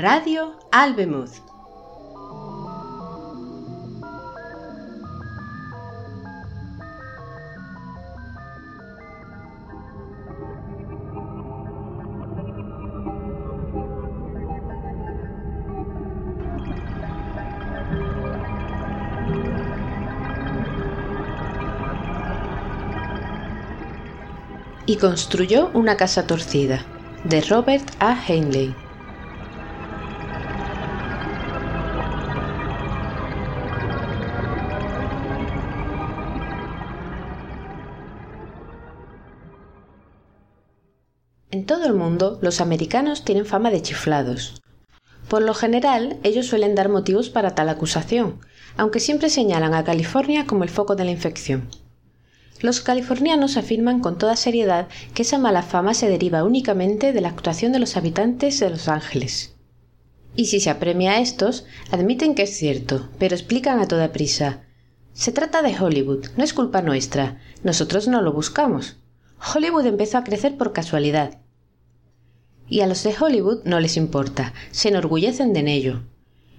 Radio Albemuth. y construyó una casa torcida, de Robert A. Heinlein. Los americanos tienen fama de chiflados. Por lo general, ellos suelen dar motivos para tal acusación, aunque siempre señalan a California como el foco de la infección. Los californianos afirman con toda seriedad que esa mala fama se deriva únicamente de la actuación de los habitantes de Los Ángeles. Y si se apremia a estos, admiten que es cierto, pero explican a toda prisa. Se trata de Hollywood, no es culpa nuestra, nosotros no lo buscamos. Hollywood empezó a crecer por casualidad. Y a los de Hollywood no les importa, se enorgullecen de ello.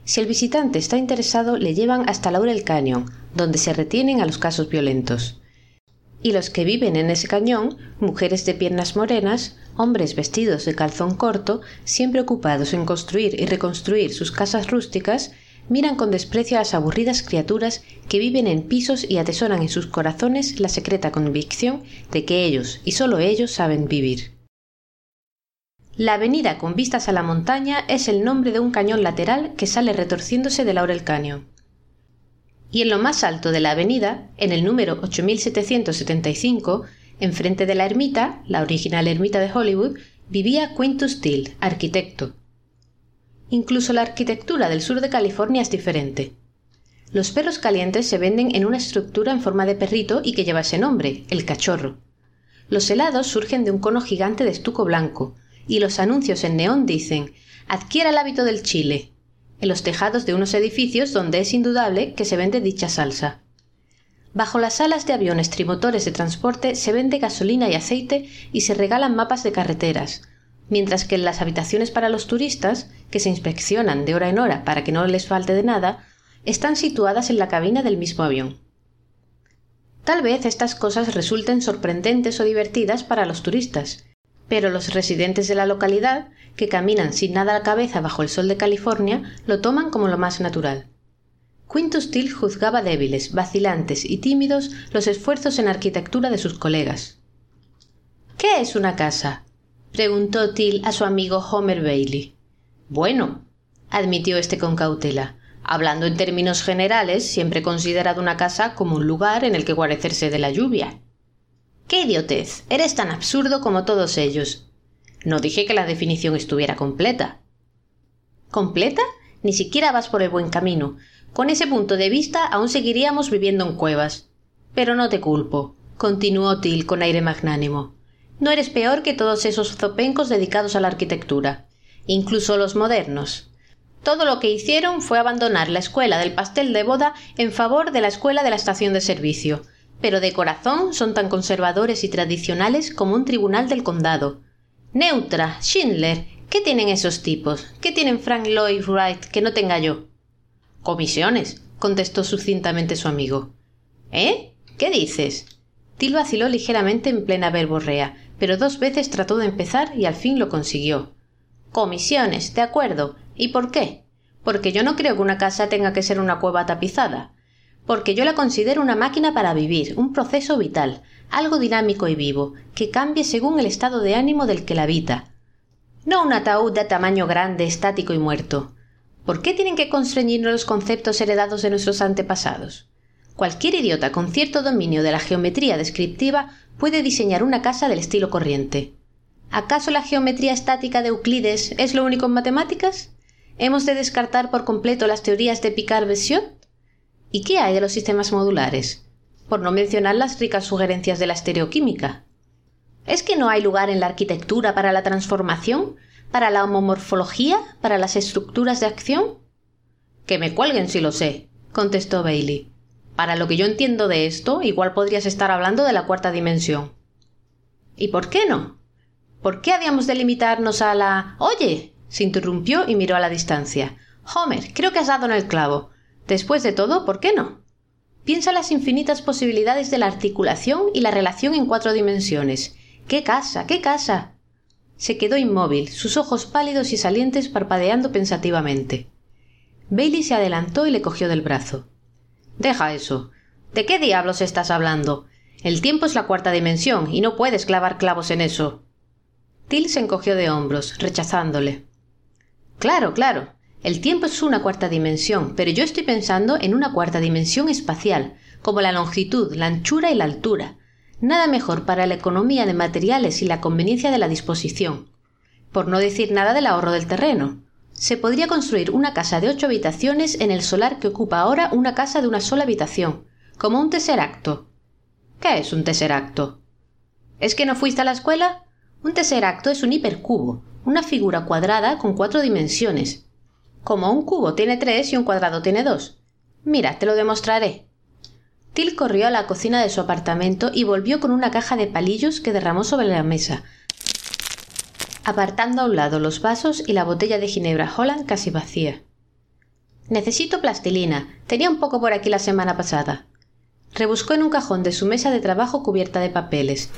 Si el visitante está interesado, le llevan hasta Laurel Canyon, donde se retienen a los casos violentos y los que viven en ese cañón, mujeres de piernas morenas, hombres vestidos de calzón corto, siempre ocupados en construir y reconstruir sus casas rústicas, miran con desprecio a las aburridas criaturas que viven en pisos y atesoran en sus corazones la secreta convicción de que ellos y sólo ellos saben vivir. La avenida con vistas a la montaña es el nombre de un cañón lateral que sale retorciéndose de Laurel Canyon y en lo más alto de la avenida, en el número 8775, enfrente de la ermita, la original ermita de Hollywood, vivía Quintus Till, arquitecto. Incluso la arquitectura del sur de California es diferente. Los perros calientes se venden en una estructura en forma de perrito y que lleva ese nombre, el cachorro. Los helados surgen de un cono gigante de estuco blanco, y los anuncios en neón dicen Adquiera el hábito del chile, en los tejados de unos edificios donde es indudable que se vende dicha salsa. Bajo las alas de aviones trimotores de transporte se vende gasolina y aceite y se regalan mapas de carreteras, mientras que en las habitaciones para los turistas, que se inspeccionan de hora en hora para que no les falte de nada, están situadas en la cabina del mismo avión. Tal vez estas cosas resulten sorprendentes o divertidas para los turistas, pero los residentes de la localidad, que caminan sin nada a la cabeza bajo el sol de California, lo toman como lo más natural. Quintus Till juzgaba débiles, vacilantes y tímidos los esfuerzos en arquitectura de sus colegas. ¿Qué es una casa? preguntó Till a su amigo Homer Bailey. Bueno, admitió éste con cautela. Hablando en términos generales, siempre he considerado una casa como un lugar en el que guarecerse de la lluvia. ¡Qué idiotez! Eres tan absurdo como todos ellos. No dije que la definición estuviera completa. ¿Completa? Ni siquiera vas por el buen camino. Con ese punto de vista aún seguiríamos viviendo en cuevas. Pero no te culpo, continuó Till con aire magnánimo. No eres peor que todos esos zopencos dedicados a la arquitectura, incluso los modernos. Todo lo que hicieron fue abandonar la escuela del pastel de boda en favor de la escuela de la estación de servicio, pero de corazón son tan conservadores y tradicionales como un tribunal del condado. Neutra, Schindler, ¿qué tienen esos tipos? ¿Qué tienen Frank Lloyd Wright que no tenga yo? Comisiones, contestó sucintamente su amigo. ¿Eh? ¿Qué dices? Til vaciló ligeramente en plena verborrea, pero dos veces trató de empezar y al fin lo consiguió. Comisiones, de acuerdo. ¿Y por qué? Porque yo no creo que una casa tenga que ser una cueva tapizada porque yo la considero una máquina para vivir, un proceso vital, algo dinámico y vivo, que cambie según el estado de ánimo del que la habita. No un ataúd de tamaño grande, estático y muerto. ¿Por qué tienen que constreñirnos los conceptos heredados de nuestros antepasados? Cualquier idiota con cierto dominio de la geometría descriptiva puede diseñar una casa del estilo corriente. ¿Acaso la geometría estática de Euclides es lo único en matemáticas? ¿Hemos de descartar por completo las teorías de Picard-Bessiot? ¿Y qué hay de los sistemas modulares? Por no mencionar las ricas sugerencias de la estereoquímica. ¿Es que no hay lugar en la arquitectura para la transformación, para la homomorfología, para las estructuras de acción? Que me cuelguen si lo sé, contestó Bailey. Para lo que yo entiendo de esto, igual podrías estar hablando de la cuarta dimensión. ¿Y por qué no? ¿Por qué habíamos de limitarnos a la. Oye, Se interrumpió y miró a la distancia. Homer, creo que has dado en el clavo. Después de todo, ¿por qué no? Piensa las infinitas posibilidades de la articulación y la relación en cuatro dimensiones. ¡Qué casa! ¡Qué casa! Se quedó inmóvil, sus ojos pálidos y salientes parpadeando pensativamente. Bailey se adelantó y le cogió del brazo. Deja eso. ¿De qué diablos estás hablando? El tiempo es la cuarta dimensión y no puedes clavar clavos en eso. Till se encogió de hombros, rechazándole. Claro, claro. El tiempo es una cuarta dimensión, pero yo estoy pensando en una cuarta dimensión espacial, como la longitud, la anchura y la altura. Nada mejor para la economía de materiales y la conveniencia de la disposición. Por no decir nada del ahorro del terreno. Se podría construir una casa de ocho habitaciones en el solar que ocupa ahora una casa de una sola habitación, como un tesseracto. ¿Qué es un tesseracto? ¿Es que no fuiste a la escuela? Un tesseracto es un hipercubo, una figura cuadrada con cuatro dimensiones, como un cubo tiene tres y un cuadrado tiene dos. Mira, te lo demostraré. Till corrió a la cocina de su apartamento y volvió con una caja de palillos que derramó sobre la mesa, apartando a un lado los vasos y la botella de ginebra Holland casi vacía. Necesito plastilina. Tenía un poco por aquí la semana pasada. Rebuscó en un cajón de su mesa de trabajo cubierta de papeles,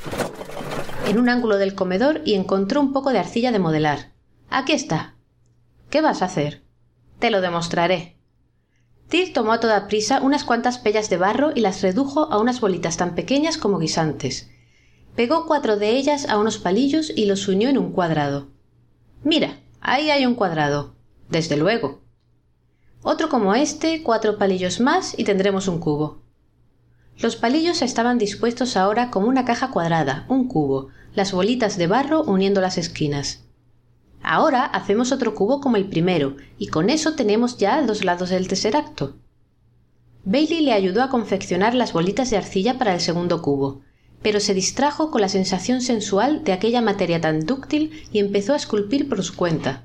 en un ángulo del comedor y encontró un poco de arcilla de modelar. Aquí está. ¿Qué vas a hacer? Te lo demostraré. Till tomó a toda prisa unas cuantas pellas de barro y las redujo a unas bolitas tan pequeñas como guisantes. Pegó cuatro de ellas a unos palillos y los unió en un cuadrado. Mira, ahí hay un cuadrado. Desde luego. Otro como este, cuatro palillos más y tendremos un cubo. Los palillos estaban dispuestos ahora como una caja cuadrada, un cubo, las bolitas de barro uniendo las esquinas. Ahora hacemos otro cubo como el primero, y con eso tenemos ya dos lados del tercer acto. Bailey le ayudó a confeccionar las bolitas de arcilla para el segundo cubo, pero se distrajo con la sensación sensual de aquella materia tan dúctil y empezó a esculpir por su cuenta.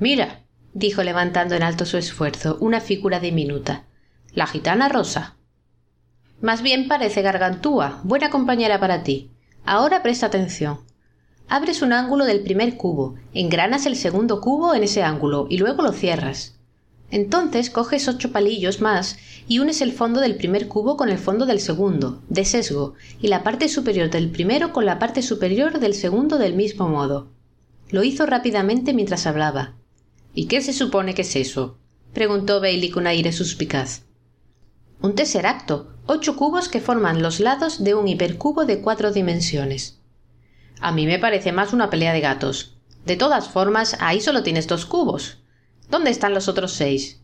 Mira, dijo levantando en alto su esfuerzo una figura diminuta. La gitana rosa. Más bien parece gargantúa, buena compañera para ti. Ahora presta atención. Abres un ángulo del primer cubo, engranas el segundo cubo en ese ángulo y luego lo cierras. Entonces coges ocho palillos más y unes el fondo del primer cubo con el fondo del segundo, de sesgo, y la parte superior del primero con la parte superior del segundo del mismo modo. Lo hizo rápidamente mientras hablaba. ¿Y qué se supone que es eso? preguntó Bailey con aire suspicaz. Un tesseracto, ocho cubos que forman los lados de un hipercubo de cuatro dimensiones. A mí me parece más una pelea de gatos. De todas formas, ahí solo tienes dos cubos. ¿Dónde están los otros seis?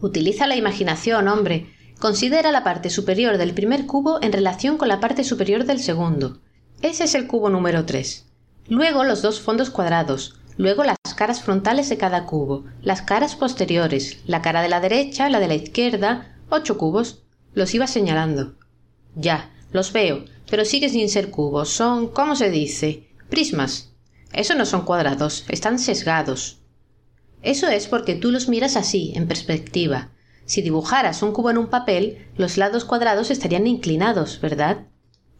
Utiliza la imaginación, hombre. Considera la parte superior del primer cubo en relación con la parte superior del segundo. Ese es el cubo número tres. Luego los dos fondos cuadrados, luego las caras frontales de cada cubo, las caras posteriores, la cara de la derecha, la de la izquierda, ocho cubos. Los iba señalando. Ya, los veo, pero sigue sin ser cubos. Son, ¿cómo se dice? Prismas. Eso no son cuadrados, están sesgados. Eso es porque tú los miras así, en perspectiva. Si dibujaras un cubo en un papel, los lados cuadrados estarían inclinados, ¿verdad?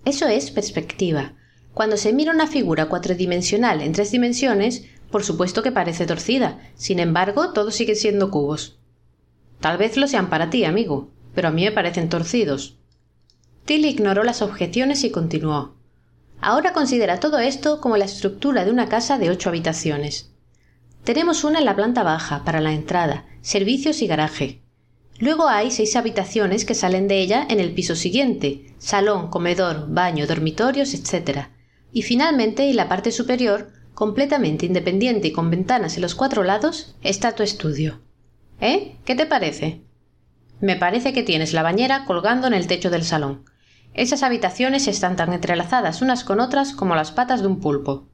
Eso es perspectiva. Cuando se mira una figura cuatridimensional en tres dimensiones, por supuesto que parece torcida. Sin embargo, todos siguen siendo cubos. Tal vez lo sean para ti, amigo, pero a mí me parecen torcidos. Till ignoró las objeciones y continuó. Ahora considera todo esto como la estructura de una casa de ocho habitaciones. Tenemos una en la planta baja, para la entrada, servicios y garaje. Luego hay seis habitaciones que salen de ella en el piso siguiente, salón, comedor, baño, dormitorios, etc. Y finalmente, en la parte superior, completamente independiente y con ventanas en los cuatro lados, está tu estudio. ¿Eh? ¿Qué te parece? Me parece que tienes la bañera colgando en el techo del salón. Esas habitaciones están tan entrelazadas unas con otras como las patas de un pulpo.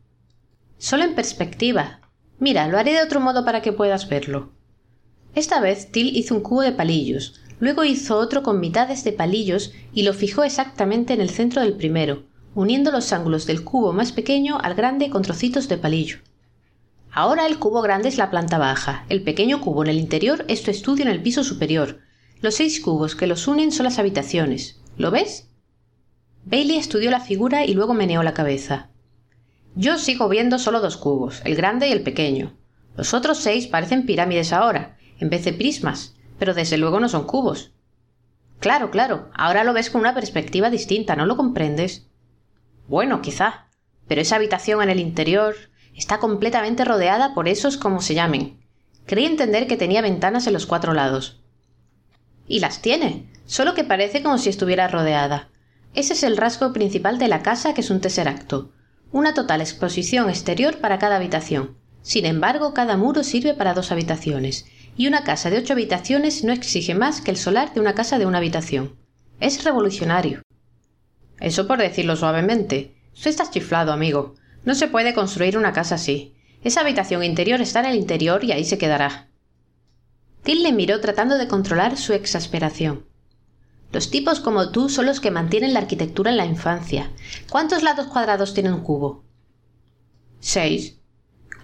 Solo en perspectiva. Mira, lo haré de otro modo para que puedas verlo. Esta vez Till hizo un cubo de palillos, luego hizo otro con mitades de palillos y lo fijó exactamente en el centro del primero, uniendo los ángulos del cubo más pequeño al grande con trocitos de palillo. Ahora el cubo grande es la planta baja, el pequeño cubo en el interior es tu estudio en el piso superior. Los seis cubos que los unen son las habitaciones. ¿Lo ves? Bailey estudió la figura y luego meneó la cabeza. Yo sigo viendo solo dos cubos, el grande y el pequeño. Los otros seis parecen pirámides ahora, en vez de prismas, pero desde luego no son cubos. Claro, claro, ahora lo ves con una perspectiva distinta, ¿no lo comprendes? Bueno, quizá, pero esa habitación en el interior está completamente rodeada por esos como se llamen. Creí entender que tenía ventanas en los cuatro lados. Y las tiene, solo que parece como si estuviera rodeada. Ese es el rasgo principal de la casa que es un tesseracto. Una total exposición exterior para cada habitación. Sin embargo, cada muro sirve para dos habitaciones, y una casa de ocho habitaciones no exige más que el solar de una casa de una habitación. Es revolucionario. Eso por decirlo suavemente. Tú estás chiflado, amigo. No se puede construir una casa así. Esa habitación interior está en el interior y ahí se quedará. Till le miró tratando de controlar su exasperación. Los tipos como tú son los que mantienen la arquitectura en la infancia. ¿Cuántos lados cuadrados tiene un cubo? Seis.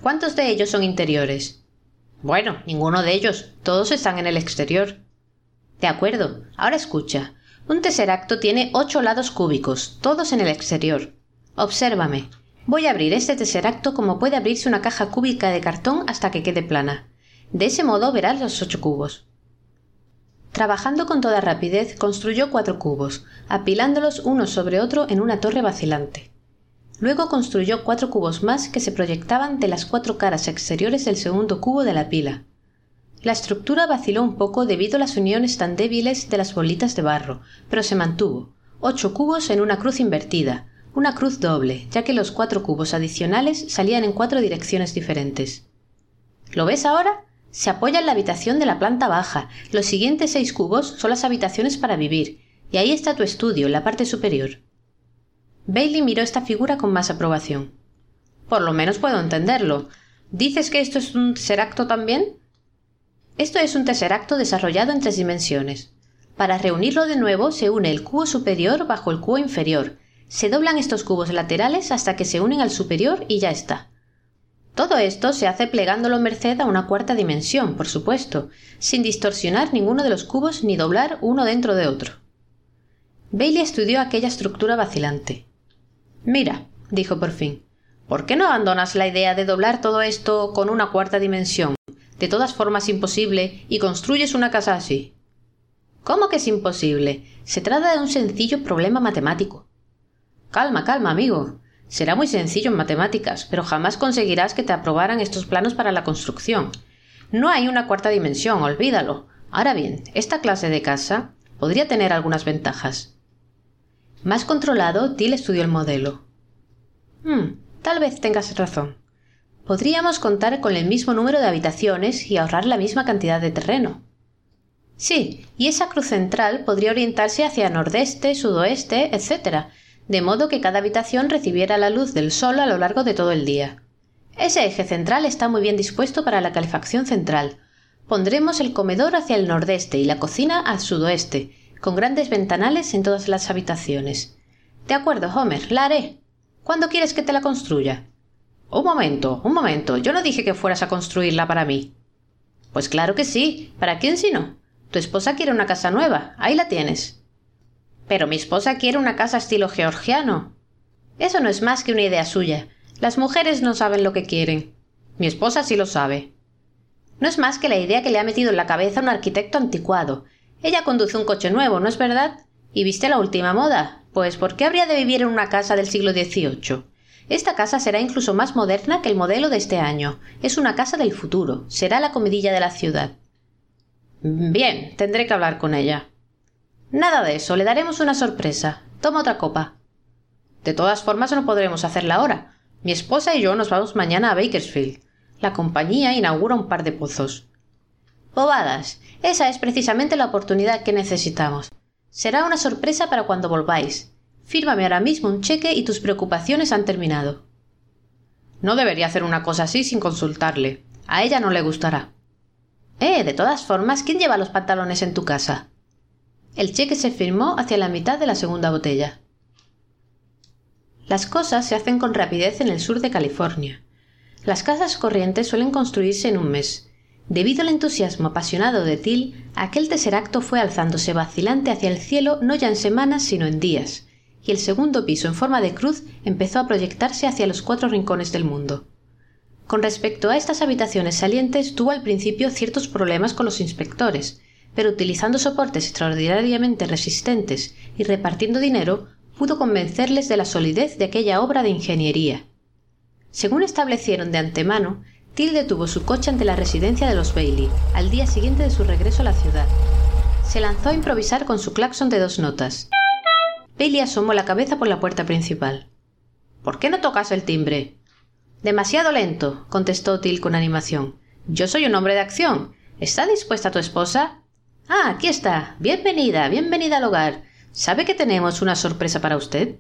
¿Cuántos de ellos son interiores? Bueno, ninguno de ellos. Todos están en el exterior. De acuerdo. Ahora escucha. Un tesseracto tiene ocho lados cúbicos, todos en el exterior. Obsérvame. Voy a abrir este tesseracto como puede abrirse una caja cúbica de cartón hasta que quede plana. De ese modo verás los ocho cubos. Trabajando con toda rapidez, construyó cuatro cubos, apilándolos uno sobre otro en una torre vacilante. Luego construyó cuatro cubos más que se proyectaban de las cuatro caras exteriores del segundo cubo de la pila. La estructura vaciló un poco debido a las uniones tan débiles de las bolitas de barro, pero se mantuvo. Ocho cubos en una cruz invertida, una cruz doble, ya que los cuatro cubos adicionales salían en cuatro direcciones diferentes. ¿Lo ves ahora? Se apoya en la habitación de la planta baja. Los siguientes seis cubos son las habitaciones para vivir, y ahí está tu estudio, en la parte superior. Bailey miró esta figura con más aprobación. Por lo menos puedo entenderlo. ¿Dices que esto es un tesseracto también? Esto es un tesseracto desarrollado en tres dimensiones. Para reunirlo de nuevo se une el cubo superior bajo el cubo inferior. Se doblan estos cubos laterales hasta que se unen al superior y ya está. Todo esto se hace plegándolo merced a una cuarta dimensión, por supuesto, sin distorsionar ninguno de los cubos ni doblar uno dentro de otro. Bailey estudió aquella estructura vacilante. Mira, dijo por fin, ¿por qué no abandonas la idea de doblar todo esto con una cuarta dimensión, de todas formas imposible, y construyes una casa así? ¿Cómo que es imposible? Se trata de un sencillo problema matemático. Calma, calma, amigo. Será muy sencillo en matemáticas, pero jamás conseguirás que te aprobaran estos planos para la construcción. No hay una cuarta dimensión, olvídalo. Ahora bien, esta clase de casa podría tener algunas ventajas. Más controlado, Till estudió el modelo. Hmm, tal vez tengas razón. Podríamos contar con el mismo número de habitaciones y ahorrar la misma cantidad de terreno. Sí, y esa cruz central podría orientarse hacia nordeste, sudoeste, etc., de modo que cada habitación recibiera la luz del sol a lo largo de todo el día. Ese eje central está muy bien dispuesto para la calefacción central. Pondremos el comedor hacia el nordeste y la cocina al sudoeste, con grandes ventanales en todas las habitaciones. De acuerdo, Homer, la haré. ¿Cuándo quieres que te la construya? Un momento, un momento. Yo no dije que fueras a construirla para mí. Pues claro que sí. ¿Para quién si no? Tu esposa quiere una casa nueva. Ahí la tienes. Pero mi esposa quiere una casa estilo georgiano. Eso no es más que una idea suya. Las mujeres no saben lo que quieren. Mi esposa sí lo sabe. No es más que la idea que le ha metido en la cabeza un arquitecto anticuado, ella conduce un coche nuevo, ¿no es verdad? ¿Y viste la última moda? Pues ¿por qué habría de vivir en una casa del siglo XVIII? Esta casa será incluso más moderna que el modelo de este año. Es una casa del futuro. Será la comidilla de la ciudad. Bien, tendré que hablar con ella. Nada de eso, le daremos una sorpresa. Toma otra copa. De todas formas no podremos hacerla ahora. Mi esposa y yo nos vamos mañana a Bakersfield. La compañía inaugura un par de pozos. Bobadas. Esa es precisamente la oportunidad que necesitamos. Será una sorpresa para cuando volváis. Fírmame ahora mismo un cheque y tus preocupaciones han terminado. No debería hacer una cosa así sin consultarle. A ella no le gustará. Eh, de todas formas, ¿quién lleva los pantalones en tu casa? El cheque se firmó hacia la mitad de la segunda botella. Las cosas se hacen con rapidez en el sur de California. Las casas corrientes suelen construirse en un mes, Debido al entusiasmo apasionado de Till, aquel tercer acto fue alzándose vacilante hacia el cielo no ya en semanas sino en días, y el segundo piso en forma de cruz empezó a proyectarse hacia los cuatro rincones del mundo. Con respecto a estas habitaciones salientes, tuvo al principio ciertos problemas con los inspectores, pero utilizando soportes extraordinariamente resistentes y repartiendo dinero, pudo convencerles de la solidez de aquella obra de ingeniería. Según establecieron de antemano, Till detuvo su coche ante la residencia de los Bailey, al día siguiente de su regreso a la ciudad. Se lanzó a improvisar con su claxon de dos notas. Bailey asomó la cabeza por la puerta principal. ¿Por qué no tocas el timbre? Demasiado lento, contestó Till con animación. Yo soy un hombre de acción. ¿Está dispuesta tu esposa? Ah, aquí está. Bienvenida, bienvenida al hogar. ¿Sabe que tenemos una sorpresa para usted?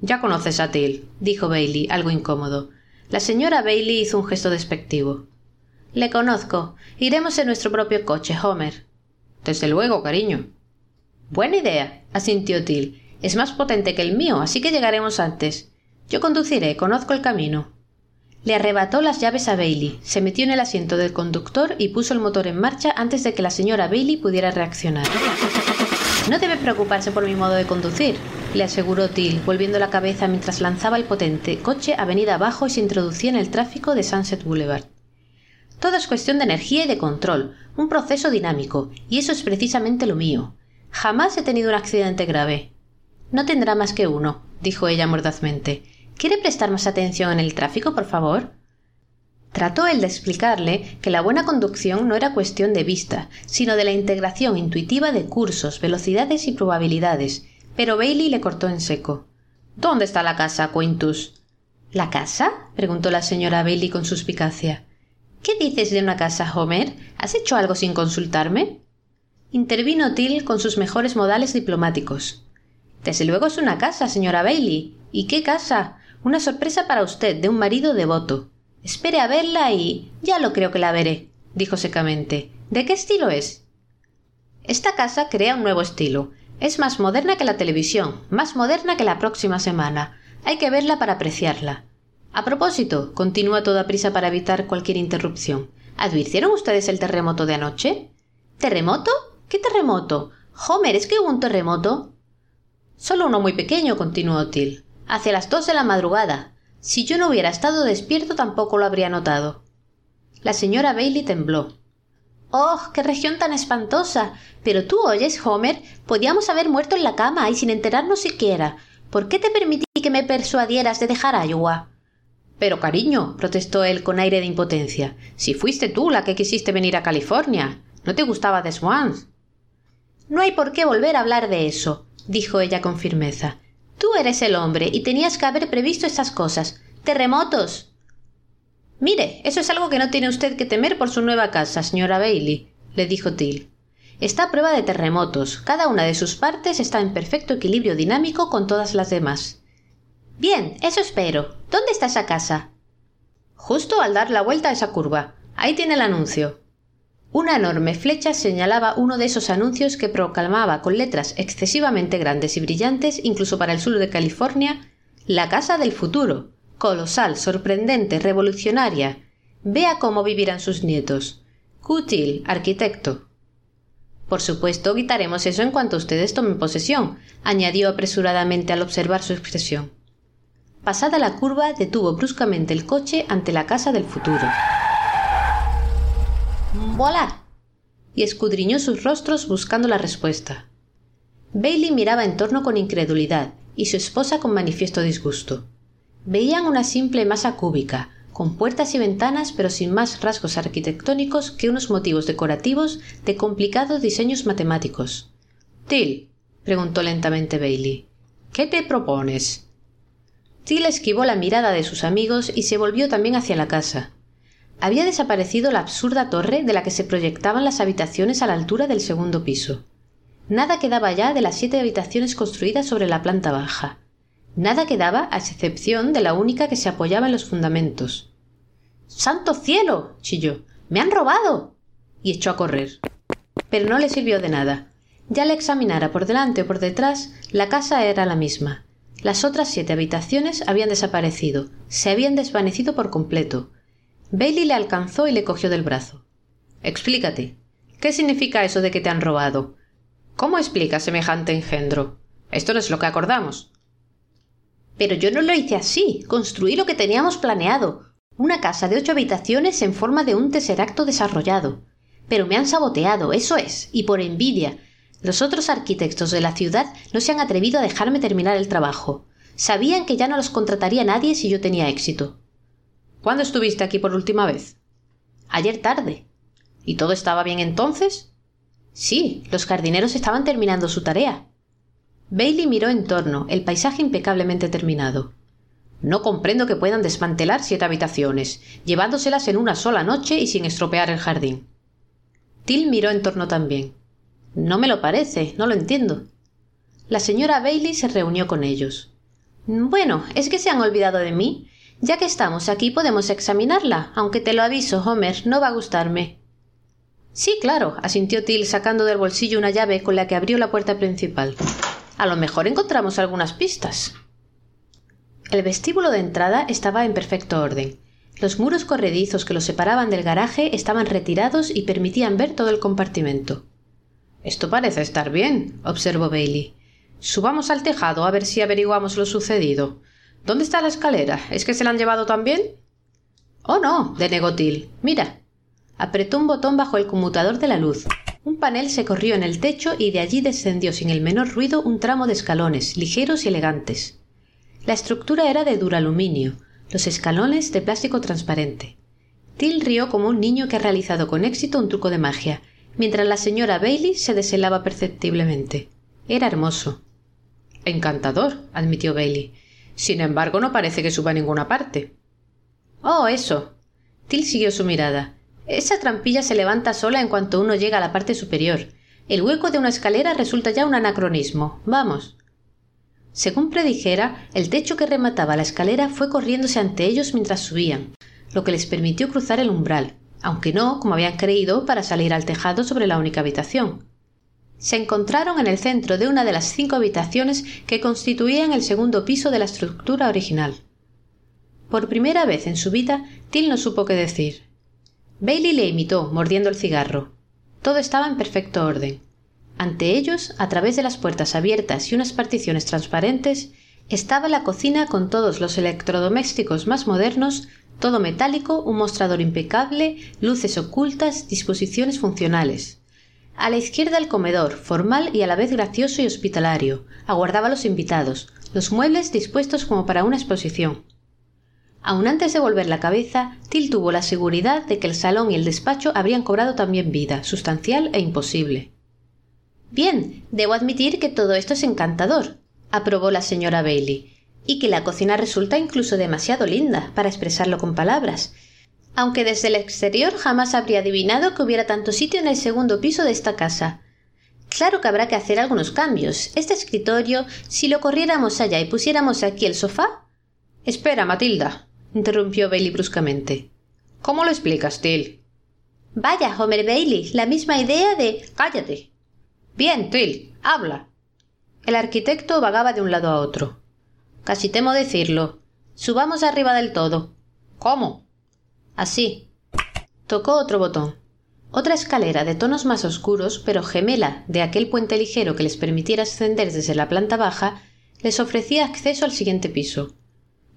Ya conoces a Till, dijo Bailey, algo incómodo. La señora Bailey hizo un gesto despectivo. Le conozco. Iremos en nuestro propio coche, Homer. Desde luego, cariño. Buena idea, asintió Till. Es más potente que el mío, así que llegaremos antes. Yo conduciré, conozco el camino. Le arrebató las llaves a Bailey, se metió en el asiento del conductor y puso el motor en marcha antes de que la señora Bailey pudiera reaccionar. No debe preocuparse por mi modo de conducir, le aseguró Till, volviendo la cabeza mientras lanzaba el potente coche avenida abajo y se introducía en el tráfico de Sunset Boulevard. Todo es cuestión de energía y de control, un proceso dinámico, y eso es precisamente lo mío. Jamás he tenido un accidente grave. No tendrá más que uno, dijo ella mordazmente. ¿Quiere prestar más atención en el tráfico, por favor? Trató él de explicarle que la buena conducción no era cuestión de vista, sino de la integración intuitiva de cursos, velocidades y probabilidades, pero Bailey le cortó en seco. ¿Dónde está la casa, Quintus? ¿La casa? preguntó la señora Bailey con suspicacia. ¿Qué dices de una casa, Homer? ¿Has hecho algo sin consultarme? Intervino Till con sus mejores modales diplomáticos. Desde luego es una casa, señora Bailey. ¿Y qué casa? Una sorpresa para usted de un marido devoto. Espere a verla y. ya lo creo que la veré, dijo secamente. ¿De qué estilo es? Esta casa crea un nuevo estilo. Es más moderna que la televisión, más moderna que la próxima semana. Hay que verla para apreciarla. A propósito, continúa toda prisa para evitar cualquier interrupción. ¿Advirtieron ustedes el terremoto de anoche? ¿Terremoto? ¿Qué terremoto? Homer, ¿es que hubo un terremoto? Solo uno muy pequeño, continuó Till hacia las dos de la madrugada. Si yo no hubiera estado despierto tampoco lo habría notado. La señora Bailey tembló. ¡Oh, qué región tan espantosa! Pero tú oyes, Homer, podíamos haber muerto en la cama y sin enterarnos siquiera. ¿Por qué te permití que me persuadieras de dejar Iowa? Pero, cariño, protestó él con aire de impotencia, si fuiste tú la que quisiste venir a California. ¿No te gustaba The Swans? No hay por qué volver a hablar de eso, dijo ella con firmeza. Tú eres el hombre y tenías que haber previsto estas cosas. Terremotos. Mire, eso es algo que no tiene usted que temer por su nueva casa, señora Bailey, le dijo Till. Está a prueba de terremotos. Cada una de sus partes está en perfecto equilibrio dinámico con todas las demás. Bien, eso espero. ¿Dónde está esa casa? Justo al dar la vuelta a esa curva. Ahí tiene el anuncio. Una enorme flecha señalaba uno de esos anuncios que proclamaba con letras excesivamente grandes y brillantes, incluso para el sur de California, la casa del futuro, colosal, sorprendente, revolucionaria. Vea cómo vivirán sus nietos. Cutil, arquitecto. Por supuesto, quitaremos eso en cuanto ustedes tomen posesión, añadió apresuradamente al observar su expresión. Pasada la curva, detuvo bruscamente el coche ante la casa del futuro. ¡Voilà! y escudriñó sus rostros buscando la respuesta. Bailey miraba en torno con incredulidad y su esposa con manifiesto disgusto. Veían una simple masa cúbica, con puertas y ventanas pero sin más rasgos arquitectónicos que unos motivos decorativos de complicados diseños matemáticos. Till, preguntó lentamente Bailey, ¿qué te propones? Till esquivó la mirada de sus amigos y se volvió también hacia la casa había desaparecido la absurda torre de la que se proyectaban las habitaciones a la altura del segundo piso. Nada quedaba ya de las siete habitaciones construidas sobre la planta baja. Nada quedaba a excepción de la única que se apoyaba en los fundamentos. ¡Santo cielo! chilló. ¡Me han robado! y echó a correr. Pero no le sirvió de nada. Ya le examinara por delante o por detrás, la casa era la misma. Las otras siete habitaciones habían desaparecido, se habían desvanecido por completo, Bailey le alcanzó y le cogió del brazo. Explícate. ¿Qué significa eso de que te han robado? ¿Cómo explica semejante engendro? Esto no es lo que acordamos. Pero yo no lo hice así. Construí lo que teníamos planeado. Una casa de ocho habitaciones en forma de un tesseracto desarrollado. Pero me han saboteado, eso es, y por envidia. Los otros arquitectos de la ciudad no se han atrevido a dejarme terminar el trabajo. Sabían que ya no los contrataría nadie si yo tenía éxito. ¿Cuándo estuviste aquí por última vez? Ayer tarde. ¿Y todo estaba bien entonces? Sí, los jardineros estaban terminando su tarea. Bailey miró en torno, el paisaje impecablemente terminado. No comprendo que puedan desmantelar siete habitaciones, llevándoselas en una sola noche y sin estropear el jardín. Till miró en torno también. No me lo parece, no lo entiendo. La señora Bailey se reunió con ellos. Bueno, ¿es que se han olvidado de mí? Ya que estamos aquí podemos examinarla, aunque te lo aviso, Homer, no va a gustarme. Sí, claro, asintió Till sacando del bolsillo una llave con la que abrió la puerta principal. A lo mejor encontramos algunas pistas. El vestíbulo de entrada estaba en perfecto orden. Los muros corredizos que lo separaban del garaje estaban retirados y permitían ver todo el compartimento. Esto parece estar bien, observó Bailey. Subamos al tejado a ver si averiguamos lo sucedido. ¿Dónde está la escalera? ¿Es que se la han llevado también? Oh, no, denegó Till. Mira, apretó un botón bajo el conmutador de la luz. Un panel se corrió en el techo y de allí descendió sin el menor ruido un tramo de escalones, ligeros y elegantes. La estructura era de duraluminio, los escalones de plástico transparente. Till rió como un niño que ha realizado con éxito un truco de magia, mientras la señora Bailey se deshelaba perceptiblemente. Era hermoso. Encantador, admitió Bailey. Sin embargo, no parece que suba a ninguna parte. Oh, eso. Till siguió su mirada. Esa trampilla se levanta sola en cuanto uno llega a la parte superior. El hueco de una escalera resulta ya un anacronismo. Vamos. Según predijera, el techo que remataba la escalera fue corriéndose ante ellos mientras subían, lo que les permitió cruzar el umbral, aunque no, como habían creído, para salir al tejado sobre la única habitación. Se encontraron en el centro de una de las cinco habitaciones que constituían el segundo piso de la estructura original. Por primera vez en su vida, Till no supo qué decir. Bailey le imitó, mordiendo el cigarro. Todo estaba en perfecto orden. Ante ellos, a través de las puertas abiertas y unas particiones transparentes, estaba la cocina con todos los electrodomésticos más modernos, todo metálico, un mostrador impecable, luces ocultas, disposiciones funcionales. A la izquierda el comedor, formal y a la vez gracioso y hospitalario, aguardaba a los invitados, los muebles dispuestos como para una exposición. Aun antes de volver la cabeza, Till tuvo la seguridad de que el salón y el despacho habrían cobrado también vida, sustancial e imposible. Bien, debo admitir que todo esto es encantador, aprobó la señora Bailey, y que la cocina resulta incluso demasiado linda para expresarlo con palabras, aunque desde el exterior jamás habría adivinado que hubiera tanto sitio en el segundo piso de esta casa. Claro que habrá que hacer algunos cambios. Este escritorio, si lo corriéramos allá y pusiéramos aquí el sofá. Espera, Matilda, interrumpió Bailey bruscamente. ¿Cómo lo explicas, Till? Vaya, Homer Bailey, la misma idea de. Cállate. Bien, Till, habla. El arquitecto vagaba de un lado a otro. Casi temo decirlo. Subamos arriba del todo. ¿Cómo? Así. Tocó otro botón. Otra escalera de tonos más oscuros, pero gemela de aquel puente ligero que les permitiera ascender desde la planta baja, les ofrecía acceso al siguiente piso.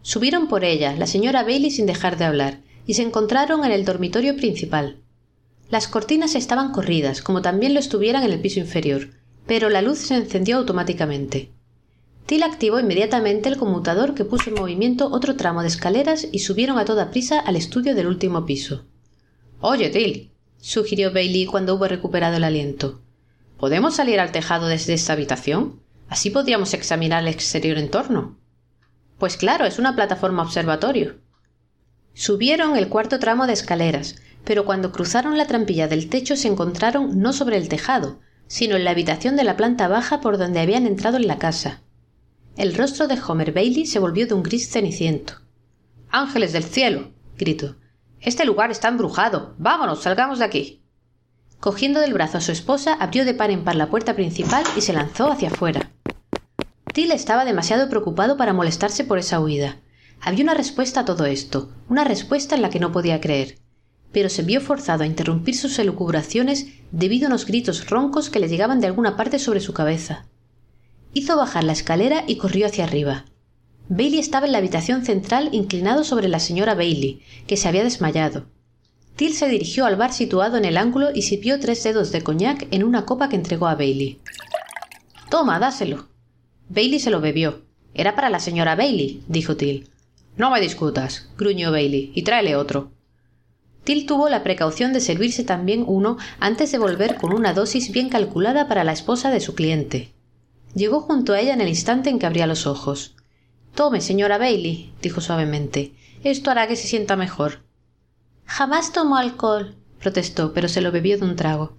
Subieron por ella, la señora Bailey sin dejar de hablar, y se encontraron en el dormitorio principal. Las cortinas estaban corridas, como también lo estuvieran en el piso inferior, pero la luz se encendió automáticamente. Till activó inmediatamente el conmutador que puso en movimiento otro tramo de escaleras y subieron a toda prisa al estudio del último piso. Oye, Till, sugirió Bailey cuando hubo recuperado el aliento. ¿Podemos salir al tejado desde esta habitación? Así podríamos examinar el exterior en torno. Pues claro, es una plataforma observatorio. Subieron el cuarto tramo de escaleras, pero cuando cruzaron la trampilla del techo se encontraron no sobre el tejado, sino en la habitación de la planta baja por donde habían entrado en la casa. El rostro de Homer Bailey se volvió de un gris ceniciento. Ángeles del cielo. gritó. Este lugar está embrujado. Vámonos, salgamos de aquí. Cogiendo del brazo a su esposa, abrió de par en par la puerta principal y se lanzó hacia afuera. Till estaba demasiado preocupado para molestarse por esa huida. Había una respuesta a todo esto, una respuesta en la que no podía creer, pero se vio forzado a interrumpir sus elucubraciones debido a unos gritos roncos que le llegaban de alguna parte sobre su cabeza. Hizo bajar la escalera y corrió hacia arriba. Bailey estaba en la habitación central inclinado sobre la señora Bailey, que se había desmayado. Till se dirigió al bar situado en el ángulo y sirvió tres dedos de coñac en una copa que entregó a Bailey. Toma, dáselo. Bailey se lo bebió. Era para la señora Bailey, dijo Till. No me discutas, gruñó Bailey, y tráele otro. Till tuvo la precaución de servirse también uno antes de volver con una dosis bien calculada para la esposa de su cliente. Llegó junto a ella en el instante en que abría los ojos. Tome, señora Bailey, dijo suavemente. Esto hará que se sienta mejor. Jamás tomó alcohol, protestó, pero se lo bebió de un trago.